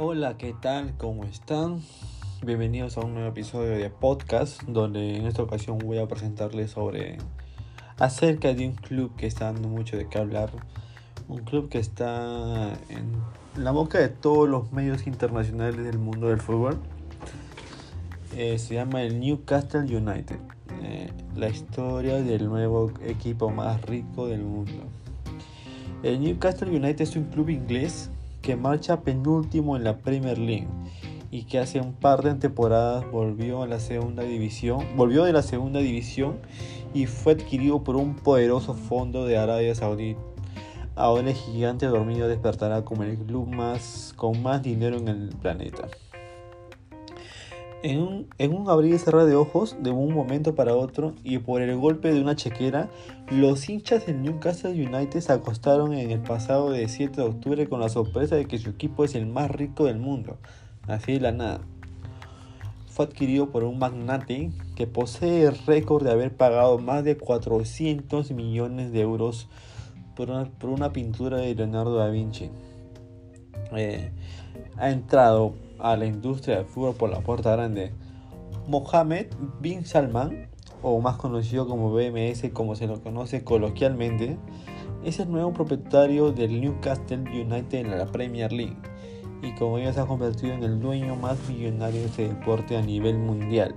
Hola, ¿qué tal? ¿Cómo están? Bienvenidos a un nuevo episodio de podcast donde en esta ocasión voy a presentarles sobre acerca de un club que está dando mucho de qué hablar, un club que está en la boca de todos los medios internacionales del mundo del fútbol. Eh, se llama el Newcastle United, eh, la historia del nuevo equipo más rico del mundo. El Newcastle United es un club inglés que marcha penúltimo en la Premier League y que hace un par de temporadas volvió a la segunda división, volvió de la segunda división y fue adquirido por un poderoso fondo de Arabia Saudita. Ahora el gigante dormido despertará como el club más con más dinero en el planeta. En un, en un, abrir y cerrar de ojos, de un momento para otro, y por el golpe de una chequera, los hinchas del Newcastle United se acostaron en el pasado de 7 de octubre con la sorpresa de que su equipo es el más rico del mundo. Así de la nada. Fue adquirido por un magnate que posee el récord de haber pagado más de 400 millones de euros por una, por una pintura de Leonardo da Vinci. Eh, ha entrado a la industria del fútbol por la puerta grande. Mohamed bin Salman, o más conocido como BMS como se lo conoce coloquialmente, es el nuevo propietario del Newcastle United en la Premier League y como ya se ha convertido en el dueño más millonario de este deporte a nivel mundial.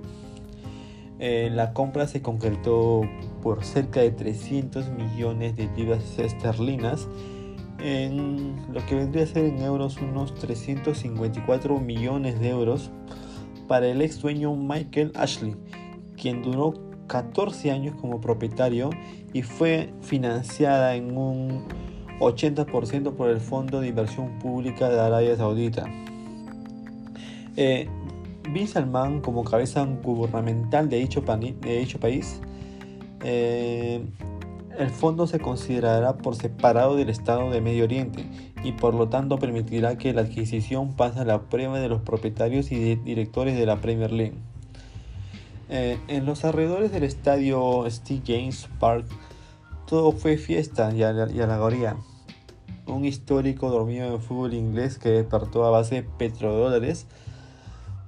Eh, la compra se concretó por cerca de 300 millones de libras esterlinas en lo que vendría a ser en euros unos 354 millones de euros para el ex dueño Michael Ashley, quien duró 14 años como propietario y fue financiada en un 80% por el Fondo de Inversión Pública de Arabia Saudita. Eh, Bin Salman, como cabeza gubernamental de dicho, país, eh, el fondo se considerará por separado del Estado de Medio Oriente y por lo tanto permitirá que la adquisición pase a la prueba de los propietarios y directores de la Premier League. Eh, en los alrededores del estadio Steve James Park todo fue fiesta y, alegoría. Un histórico dormido de fútbol inglés que despertó a base de petrodólares.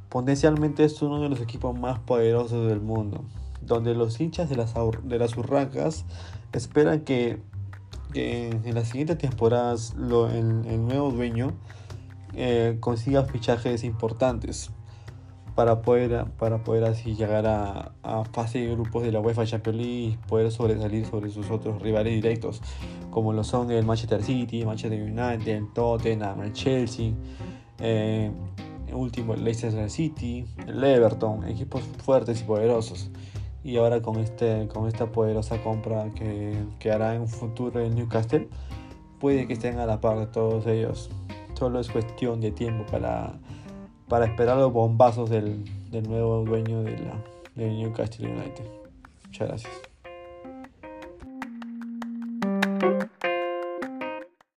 Potencialmente es uno de los equipos más poderosos del mundo donde los hinchas de las, de las urracas esperan que, en las siguientes temporadas el, nuevo dueño eh, consiga fichajes importantes para poder, para poder así llegar a, a, fase de grupos de la UEFA Champions League y poder sobresalir sobre sus otros rivales directos, como lo son el Manchester City, Manchester United, el Tottenham, el Chelsea, eh, último el Leicester City, el Everton, equipos fuertes y poderosos y ahora con, este, con esta poderosa compra que, que hará en un futuro el Newcastle, puede que estén a la par de todos ellos. Solo es cuestión de tiempo para, para esperar los bombazos del, del nuevo dueño de la, del Newcastle United. Muchas gracias.